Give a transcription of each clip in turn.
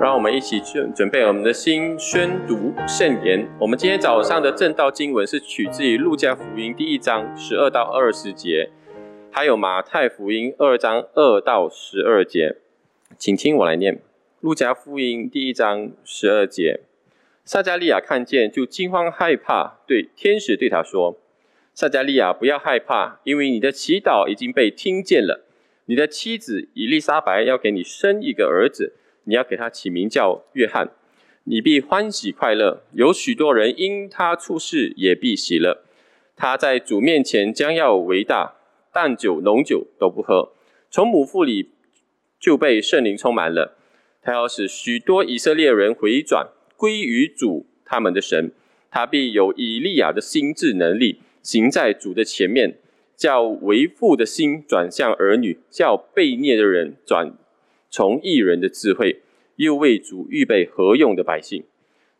让我们一起准准备我们的心，宣读圣言。我们今天早上的正道经文是取自于路加福音第一章十二到二十节，还有马太福音二章二到十二节。请听我来念：路加福音第一章十二节，撒加利亚看见就惊慌害怕，对天使对他说：“撒加利亚，不要害怕，因为你的祈祷已经被听见了。你的妻子伊丽莎白要给你生一个儿子。”你要给他起名叫约翰，你必欢喜快乐。有许多人因他出世也必喜乐。他在主面前将要为大，淡酒浓酒都不喝，从母腹里就被圣灵充满了。他要使许多以色列人回转归于主他们的神。他必有以利亚的心智能力，行在主的前面，叫为父的心转向儿女，叫被虐的人转。从异人的智慧，又为主预备何用的百姓。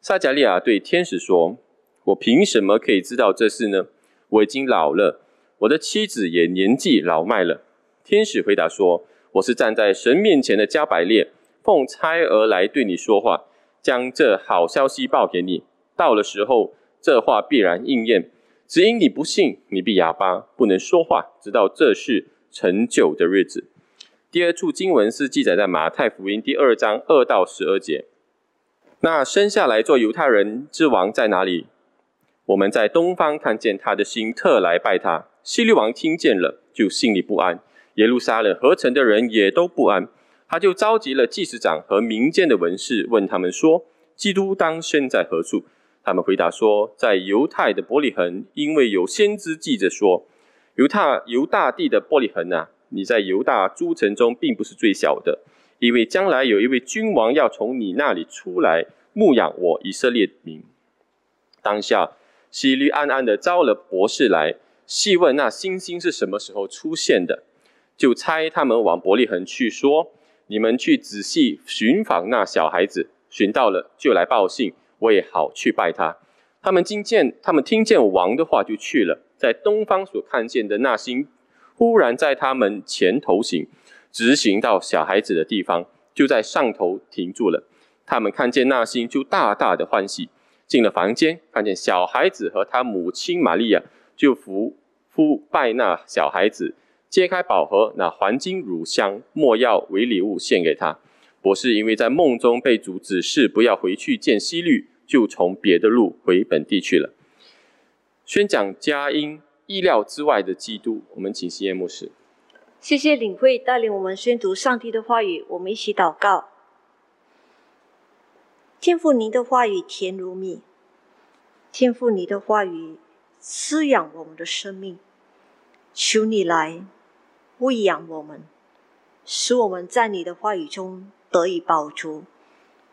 撒迦利亚对天使说：“我凭什么可以知道这事呢？我已经老了，我的妻子也年纪老迈了。”天使回答说：“我是站在神面前的加百列，奉差而来对你说话，将这好消息报给你。到了时候，这话必然应验。只因你不信，你必哑巴，不能说话，直到这事成就的日子。”第二处经文是记载在马太福音第二章二到十二节。那生下来做犹太人之王在哪里？我们在东方看见他的心，特来拜他。希律王听见了，就心里不安；耶路撒冷合成的人也都不安。他就召集了祭司长和民间的文士，问他们说：“基督当生在何处？”他们回答说：“在犹太的伯利恒，因为有先知记着说，犹太犹大地的伯利恒啊。”你在犹大诸城中并不是最小的，因为将来有一位君王要从你那里出来牧养我以色列民。当下，希律暗暗的招了博士来，细问那星星是什么时候出现的，就差他们往伯利恒去，说：你们去仔细寻访那小孩子，寻到了就来报信，我也好去拜他。他们听见，他们听见王的话就去了，在东方所看见的那星。忽然在他们前头行，直行到小孩子的地方，就在上头停住了。他们看见那星，就大大的欢喜。进了房间，看见小孩子和他母亲玛利亚，就扶夫拜那小孩子，揭开宝盒，拿黄金、乳香、没药为礼物献给他。博士因为在梦中被主指示不要回去见希律，就从别的路回本地去了。宣讲佳音。意料之外的基督，我们请西耶牧师。谢谢领会带领我们宣读上帝的话语，我们一起祷告。天父，您的话语甜如蜜；天父，你的话语滋养我们的生命。求你来喂养我们，使我们在你的话语中得以饱足，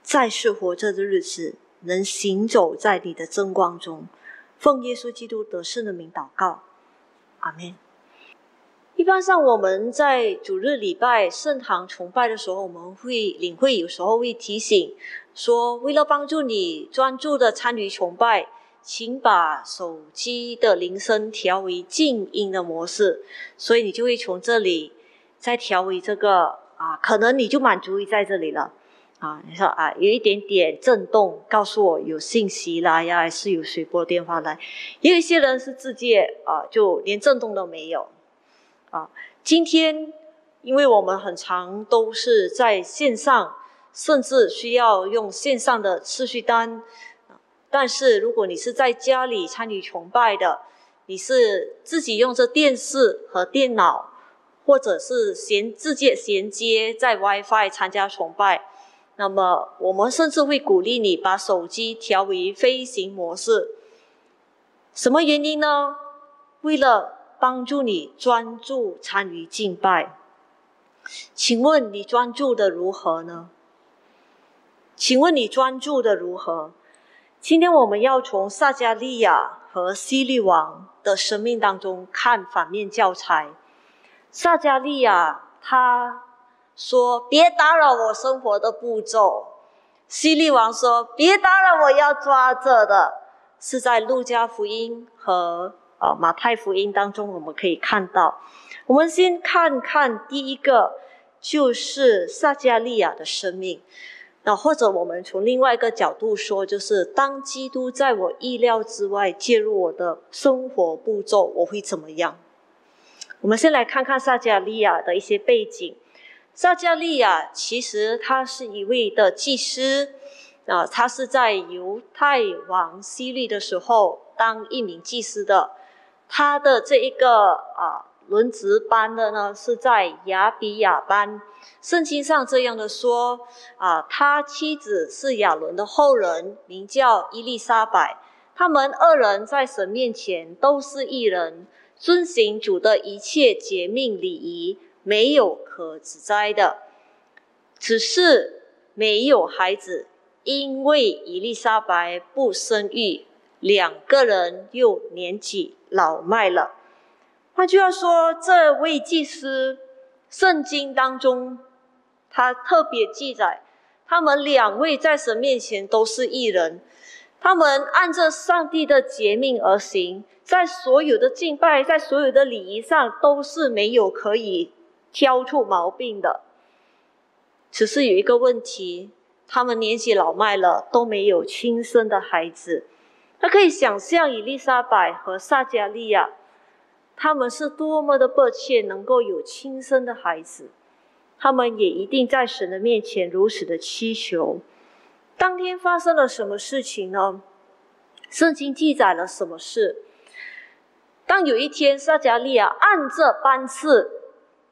在世活着的日子能行走在你的真光中。奉耶稣基督得胜的名祷告。阿门。一般上，我们在主日礼拜圣堂崇拜的时候，我们会领会，有时候会提醒说，为了帮助你专注的参与崇拜，请把手机的铃声调为静音的模式。所以你就会从这里再调为这个啊，可能你就满足于在这里了。啊，你说啊，有一点点震动，告诉我有信息来呀，还是有谁拨电话来？也有一些人是直接啊，就连震动都没有。啊，今天因为我们很长都是在线上，甚至需要用线上的次序单。但是如果你是在家里参与崇拜的，你是自己用着电视和电脑，或者是衔直接衔接在 WiFi 参加崇拜。那么，我们甚至会鼓励你把手机调为飞行模式。什么原因呢？为了帮助你专注参与敬拜。请问你专注的如何呢？请问你专注的如何？今天我们要从撒加利亚和西律王的生命当中看反面教材。撒加利亚他。说别打扰我生活的步骤。希律王说别打扰我要抓着的，是在路加福音和啊马太福音当中我们可以看到。我们先看看第一个，就是撒加利亚的生命。那或者我们从另外一个角度说，就是当基督在我意料之外介入我的生活步骤，我会怎么样？我们先来看看撒加利亚的一些背景。撒加利亚其实他是一位的祭司，啊，他是在犹太王希律的时候当一名祭司的。他的这一个啊轮值班的呢，是在亚比亚班。圣经上这样的说啊，他妻子是亚伦的后人，名叫伊丽莎白。他们二人在神面前都是一人，遵行主的一切节命礼仪。没有可指摘的，只是没有孩子，因为伊丽莎白不生育，两个人又年纪老迈了。换句话说，这位祭司，圣经当中他特别记载，他们两位在神面前都是异人，他们按着上帝的诫命而行，在所有的敬拜，在所有的礼仪上都是没有可以。挑出毛病的，只是有一个问题：他们年纪老迈了，都没有亲生的孩子。他可以想象伊丽莎白和撒加利亚，他们是多么的迫切能够有亲生的孩子。他们也一定在神的面前如此的祈求。当天发生了什么事情呢？圣经记载了什么事？当有一天撒加利亚按着班次。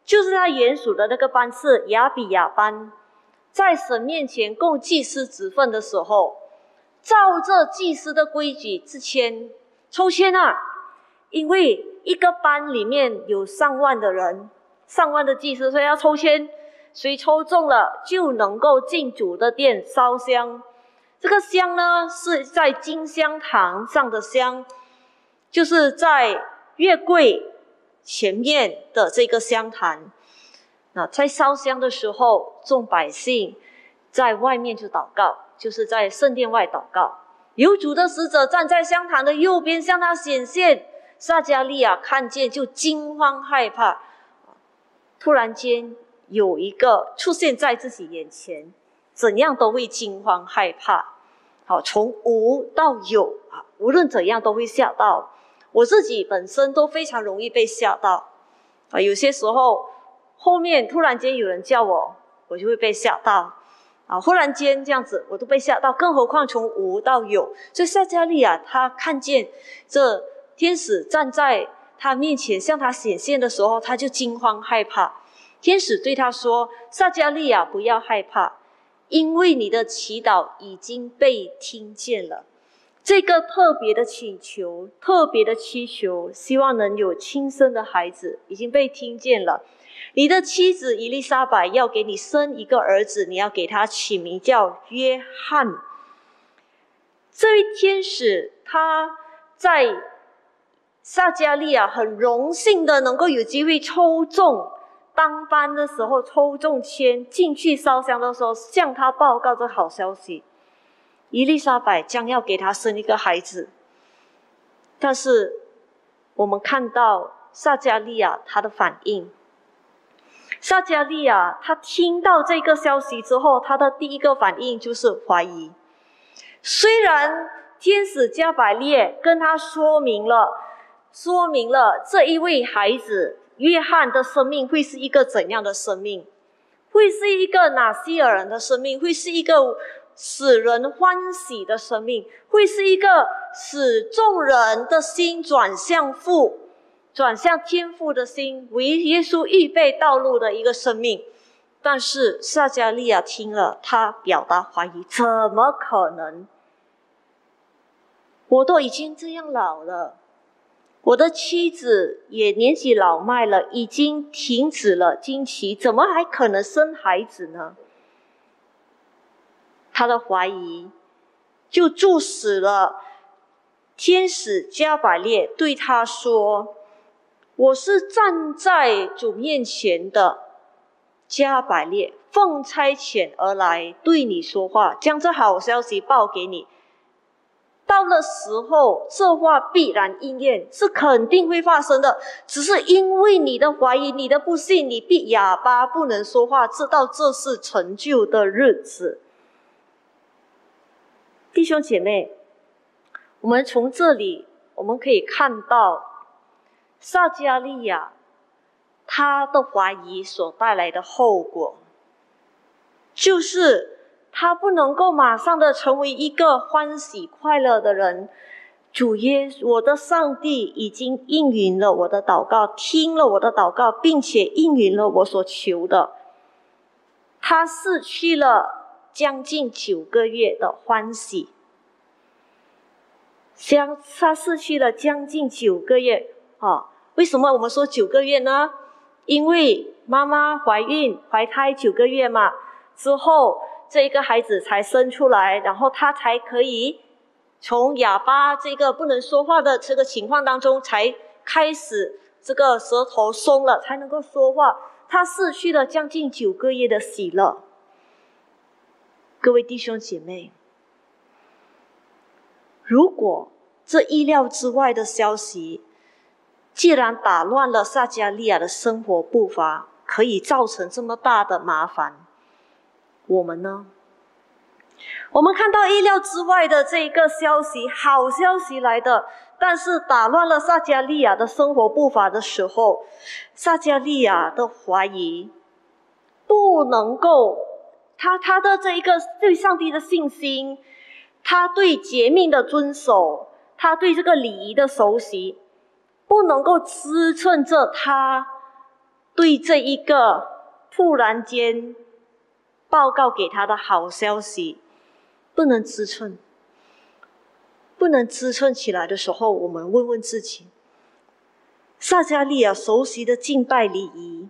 就是他原属的那个班次亚比亚班，在神面前供祭司职分的时候，照着祭司的规矩之签抽签啊，因为一个班里面有上万的人，上万的祭司，所以要抽签，谁抽中了就能够进主的殿烧香。这个香呢是在金香堂上的香，就是在月桂。前面的这个香坛，那在烧香的时候，众百姓在外面就祷告，就是在圣殿外祷告。有主的使者站在香坛的右边向他显现，撒加利亚看见就惊慌害怕。突然间有一个出现在自己眼前，怎样都会惊慌害怕。好，从无到有啊，无论怎样都会吓到。我自己本身都非常容易被吓到，啊，有些时候后面突然间有人叫我，我就会被吓到，啊，忽然间这样子我都被吓到，更何况从无到有。所以撒加利亚他看见这天使站在他面前向他显现的时候，他就惊慌害怕。天使对他说：“撒加利亚，不要害怕，因为你的祈祷已经被听见了。”这个特别的请求，特别的祈求，希望能有亲生的孩子，已经被听见了。你的妻子伊丽莎白要给你生一个儿子，你要给他起名叫约翰。这位天使他在撒加利亚很荣幸的能够有机会抽中当班的时候抽中签进去烧香的时候，向他报告这好消息。伊丽莎白将要给他生一个孩子，但是我们看到撒加利亚他的反应。撒加利亚他听到这个消息之后，他的第一个反应就是怀疑。虽然天使加百列跟他说明了，说明了这一位孩子约翰的生命会是一个怎样的生命，会是一个哪些人的生命，会是一个。使人欢喜的生命，会是一个使众人的心转向父、转向天父的心，为耶稣预备道路的一个生命。但是撒加利亚听了，他表达怀疑：怎么可能？我都已经这样老了，我的妻子也年纪老迈了，已经停止了经期，怎么还可能生孩子呢？他的怀疑就注使了天使加百列对他说：“我是站在主面前的加百列，奉差遣而来对你说话，将这好消息报给你。到了时候，这话必然应验，是肯定会发生的。只是因为你的怀疑，你的不信，你必哑巴不能说话，直到这是成就的日子。”弟兄姐妹，我们从这里我们可以看到撒加利亚他的怀疑所带来的后果，就是他不能够马上的成为一个欢喜快乐的人。主耶，我的上帝已经应允了我的祷告，听了我的祷告，并且应允了我所求的。他失去了。将近九个月的欢喜，将他失去了将近九个月啊！为什么我们说九个月呢？因为妈妈怀孕怀胎九个月嘛，之后这一个孩子才生出来，然后他才可以从哑巴这个不能说话的这个情况当中，才开始这个舌头松了，才能够说话。他失去了将近九个月的喜乐。各位弟兄姐妹，如果这意料之外的消息，既然打乱了撒加利亚的生活步伐，可以造成这么大的麻烦，我们呢？我们看到意料之外的这一个消息，好消息来的，但是打乱了撒加利亚的生活步伐的时候，撒加利亚的怀疑不能够。他他的这一个对上帝的信心，他对诫命的遵守，他对这个礼仪的熟悉，不能够支撑着他对这一个突然间报告给他的好消息，不能支撑，不能支撑起来的时候，我们问问自己：撒加利亚熟悉的敬拜礼仪，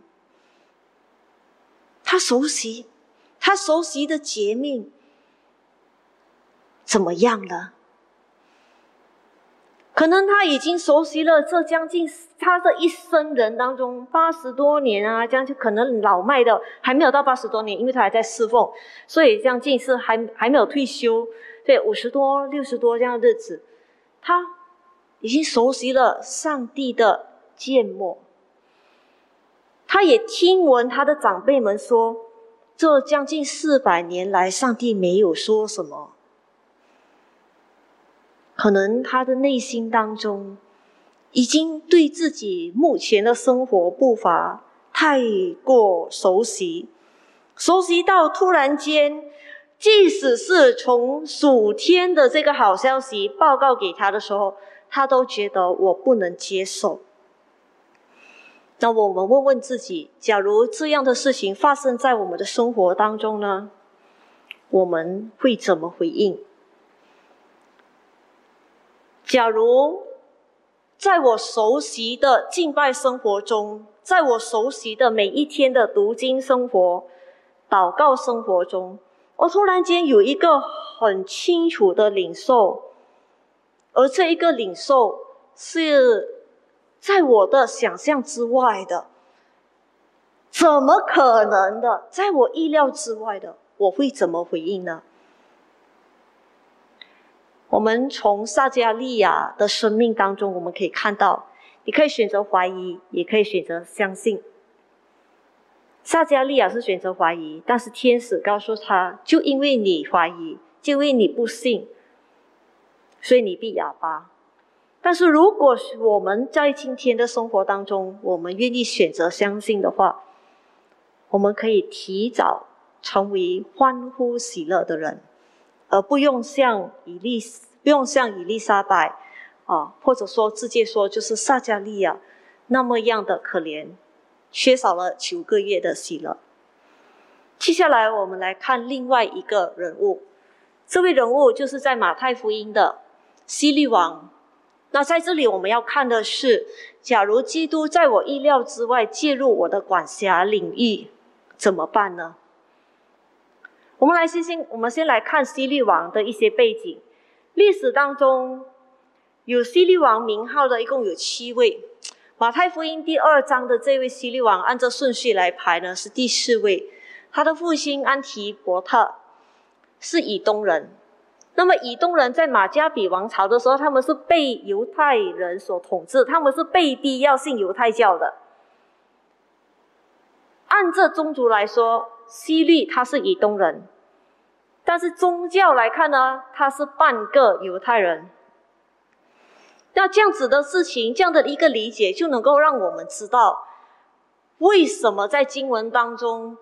他熟悉。他熟悉的诫命怎么样了？可能他已经熟悉了这将近他这一生人当中八十多年啊，将近可能老迈的还没有到八十多年，因为他还在侍奉，所以将近是还还没有退休，对五十多六十多这样的日子，他已经熟悉了上帝的缄默，他也听闻他的长辈们说。这将近四百年来，上帝没有说什么。可能他的内心当中，已经对自己目前的生活步伐太过熟悉，熟悉到突然间，即使是从暑天的这个好消息报告给他的时候，他都觉得我不能接受。那我们问问自己：假如这样的事情发生在我们的生活当中呢？我们会怎么回应？假如在我熟悉的敬拜生活中，在我熟悉的每一天的读经生活、祷告生活中，我突然间有一个很清楚的领受，而这一个领受是。在我的想象之外的，怎么可能的？在我意料之外的，我会怎么回应呢？我们从撒加利亚的生命当中，我们可以看到，你可以选择怀疑，也可以选择相信。撒加利亚是选择怀疑，但是天使告诉他，就因为你怀疑，就因为你不信，所以你必哑巴。但是，如果我们在今天的生活当中，我们愿意选择相信的话，我们可以提早成为欢呼喜乐的人，而不用像以利，不用像以利沙白，啊，或者说直接说就是撒加利亚那么样的可怜，缺少了九个月的喜乐。接下来，我们来看另外一个人物，这位人物就是在马太福音的希利王。那在这里，我们要看的是，假如基督在我意料之外介入我的管辖领域，怎么办呢？我们来先先，我们先来看西律王的一些背景。历史当中有西律王名号的，一共有七位。马太福音第二章的这位西律王，按照顺序来排呢，是第四位。他的父亲安提伯特是以东人。那么以东人在马加比王朝的时候，他们是被犹太人所统治，他们是被逼要信犹太教的。按这宗族来说，西律他是以东人，但是宗教来看呢，他是半个犹太人。那这样子的事情，这样的一个理解，就能够让我们知道，为什么在经文当中，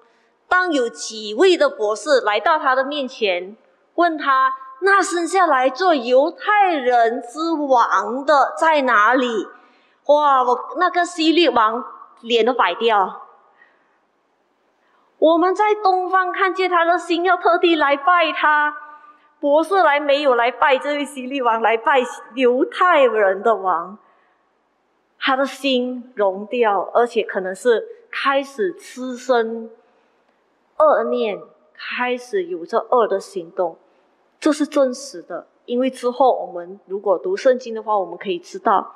当有几位的博士来到他的面前，问他那生下来做犹太人之王的在哪里？哇，我那个希律王脸都摆掉。我们在东方看见他的心，要特地来拜他。博士来没有来拜这位希律王，来拜犹太人的王。他的心融掉，而且可能是开始滋生恶念，开始有着恶的行动。这是真实的，因为之后我们如果读圣经的话，我们可以知道，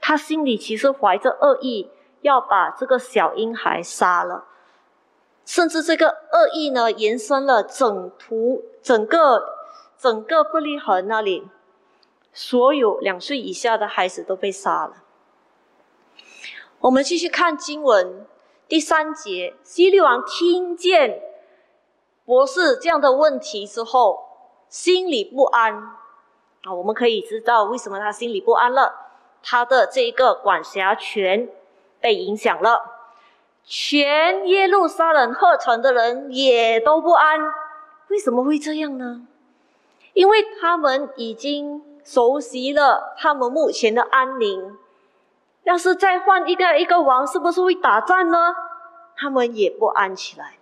他心里其实怀着恶意，要把这个小婴孩杀了，甚至这个恶意呢，延伸了整图整个。整个布利恒那里，所有两岁以下的孩子都被杀了。我们继续看经文第三节，希律王听见博士这样的问题之后，心里不安。啊，我们可以知道为什么他心里不安了。他的这一个管辖权被影响了，全耶路撒冷贺城的人也都不安。为什么会这样呢？因为他们已经熟悉了他们目前的安宁，要是再换一个一个王，是不是会打仗呢？他们也不安起来。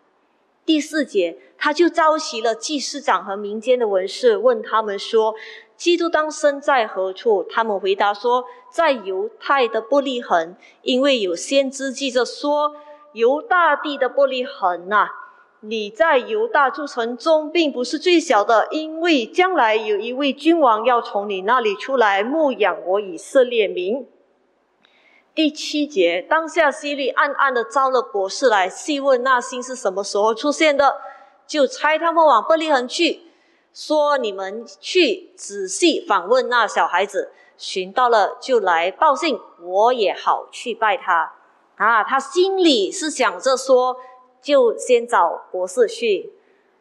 第四节，他就召集了祭司长和民间的文士，问他们说：“基督当生在何处？”他们回答说：“在犹太的伯利恒，因为有先知记着说，犹大地的伯利恒呐。”你在犹大诸城中并不是最小的，因为将来有一位君王要从你那里出来牧养我以色列民。第七节，当下希利暗暗的招了博士来细问那星是什么时候出现的，就差他们往伯利恒去，说你们去仔细访问那小孩子，寻到了就来报信，我也好去拜他。啊，他心里是想着说。就先找博士去，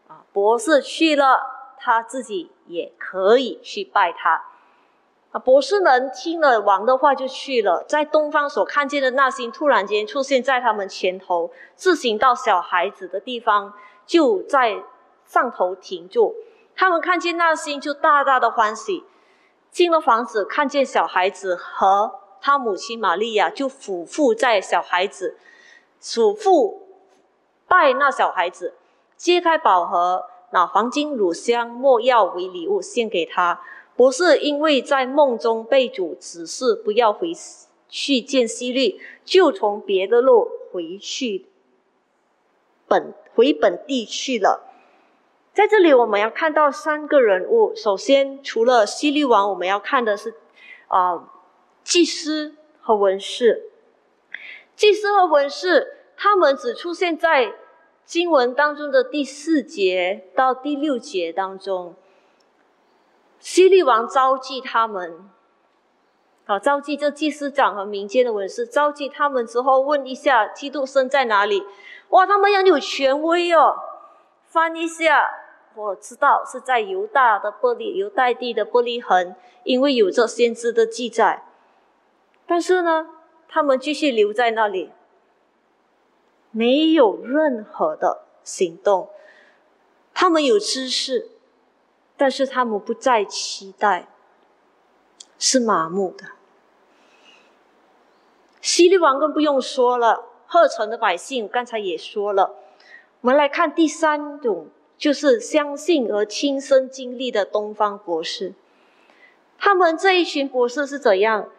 啊，博士去了，他自己也可以去拜他。啊，博士们听了王的话就去了，在东方所看见的那星突然间出现在他们前头，自行到小孩子的地方，就在上头停住。他们看见那星就大大的欢喜，进了房子，看见小孩子和他母亲玛利亚就俯伏在小孩子，祖父。拜那小孩子，揭开宝盒，拿黄金、乳香、没药为礼物献给他。不是因为在梦中被主指示不要回去见希律，就从别的路回去本回本地去了。在这里，我们要看到三个人物。首先，除了希律王，我们要看的是啊，祭司和文士。祭司和文士，他们只出现在。经文当中的第四节到第六节当中，希律王召集他们，好召集这祭司长和民间的文士，召集他们之后问一下基督生在哪里？哇，他们很有权威哦！翻一下，我知道是在犹大的玻璃犹大地的玻璃痕，因为有着先知的记载。但是呢，他们继续留在那里。没有任何的行动，他们有知识，但是他们不再期待，是麻木的。希律王更不用说了，赫城的百姓刚才也说了。我们来看第三种，就是相信而亲身经历的东方博士。他们这一群博士是怎样？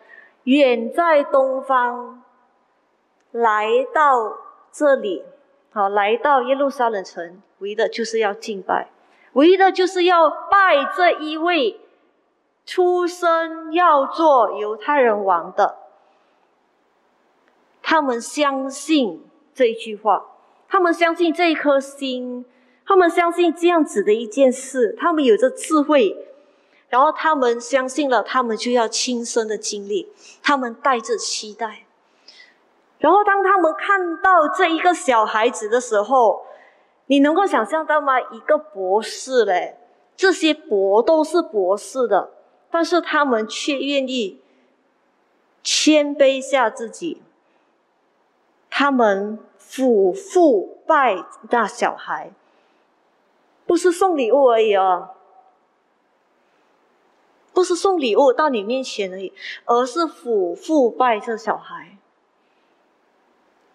远在东方，来到。这里，好，来到耶路撒冷城，为的就是要敬拜，唯一的就是要拜这一位出生要做犹太人王的。他们相信这一句话，他们相信这一颗心，他们相信这样子的一件事，他们有着智慧，然后他们相信了，他们就要亲身的经历，他们带着期待。然后，当他们看到这一个小孩子的时候，你能够想象到吗？一个博士嘞，这些博都是博士的，但是他们却愿意谦卑下自己，他们俯伏拜那小孩，不是送礼物而已哦，不是送礼物到你面前而已，而是俯伏拜这小孩。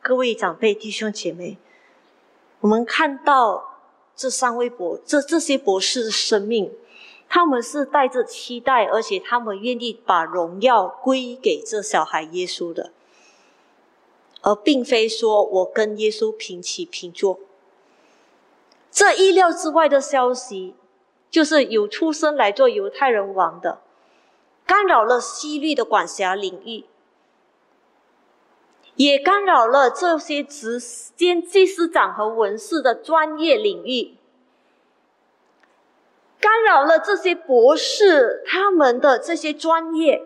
各位长辈、弟兄姐妹。我们看到这三位博这这些博士的生命，他们是带着期待，而且他们愿意把荣耀归给这小孩耶稣的，而并非说我跟耶稣平起平坐。这意料之外的消息，就是有出生来做犹太人王的，干扰了西律的管辖领域。也干扰了这些执监祭司长和文士的专业领域，干扰了这些博士他们的这些专业，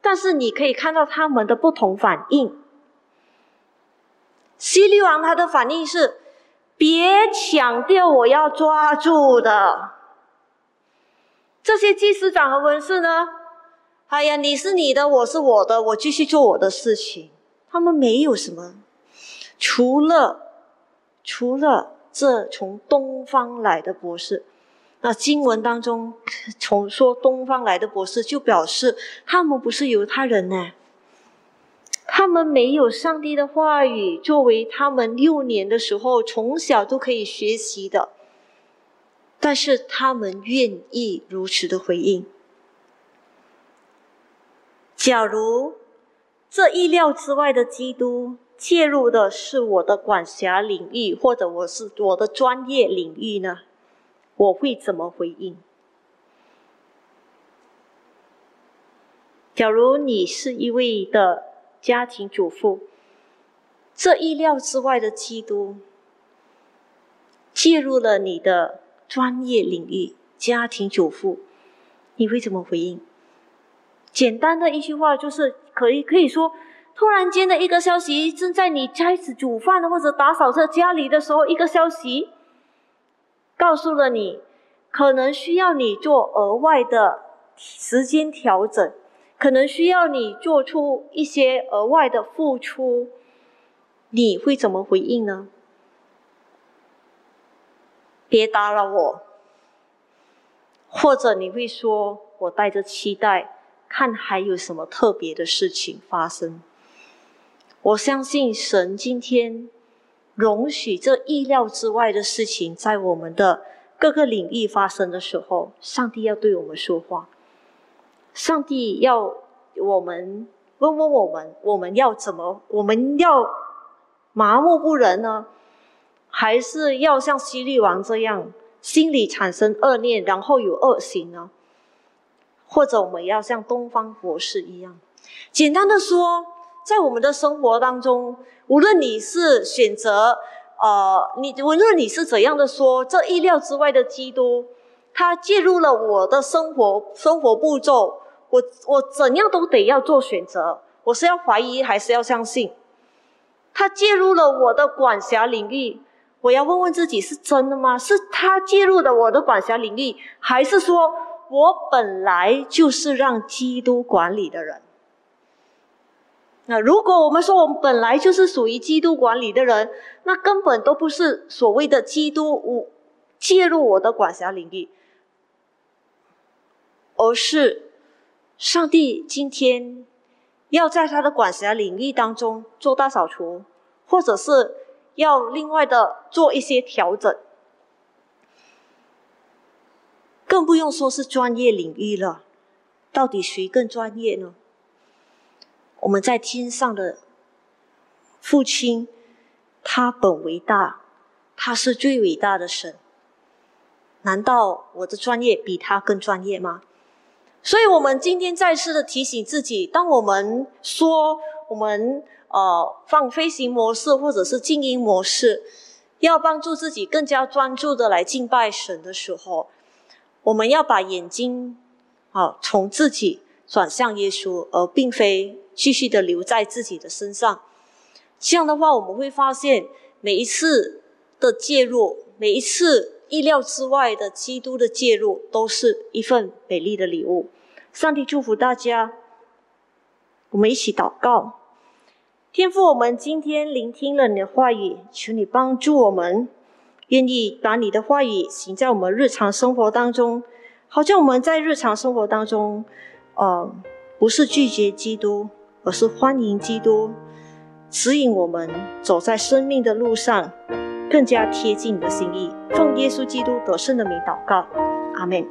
但是你可以看到他们的不同反应。西利王他的反应是：别抢掉我要抓住的。这些祭司长和文士呢？哎呀，你是你的，我是我的，我继续做我的事情。他们没有什么，除了除了这从东方来的博士，那经文当中从说东方来的博士，就表示他们不是犹太人呢，他们没有上帝的话语作为他们六年的时候从小都可以学习的，但是他们愿意如此的回应。假如。这意料之外的基督介入的是我的管辖领域，或者我是我的专业领域呢？我会怎么回应？假如你是一位的家庭主妇，这意料之外的基督介入了你的专业领域，家庭主妇，你会怎么回应？简单的一句话就是。可以可以说，突然间的一个消息，正在你开始煮饭或者打扫这家里的时候，一个消息告诉了你，可能需要你做额外的时间调整，可能需要你做出一些额外的付出，你会怎么回应呢？别打扰我，或者你会说，我带着期待。看还有什么特别的事情发生？我相信神今天容许这意料之外的事情在我们的各个领域发生的时候，上帝要对我们说话。上帝要我们问问我们：我们要怎么？我们要麻木不仁呢？还是要像希律王这样，心里产生恶念，然后有恶行呢？或者我们要像东方博士一样，简单的说，在我们的生活当中，无论你是选择，呃，你无论你是怎样的说，这意料之外的基督，他介入了我的生活生活步骤，我我怎样都得要做选择，我是要怀疑还是要相信？他介入了我的管辖领域，我要问问自己是真的吗？是他介入的我的管辖领域，还是说？我本来就是让基督管理的人。那如果我们说我们本来就是属于基督管理的人，那根本都不是所谓的基督介入我的管辖领域，而是上帝今天要在他的管辖领域当中做大扫除，或者是要另外的做一些调整。更不用说是专业领域了，到底谁更专业呢？我们在天上的父亲，他本为大，他是最伟大的神。难道我的专业比他更专业吗？所以，我们今天再次的提醒自己：，当我们说我们呃放飞行模式或者是静音模式，要帮助自己更加专注的来敬拜神的时候。我们要把眼睛，啊，从自己转向耶稣，而并非继续的留在自己的身上。这样的话，我们会发现每一次的介入，每一次意料之外的基督的介入，都是一份美丽的礼物。上帝祝福大家，我们一起祷告。天父，我们今天聆听了你的话语，求你帮助我们，愿意把你的话语行在我们日常生活当中，好像我们在日常生活当中，呃，不是拒绝基督，而是欢迎基督，指引我们走在生命的路上，更加贴近你的心意。奉耶稣基督得胜的名祷告，阿门。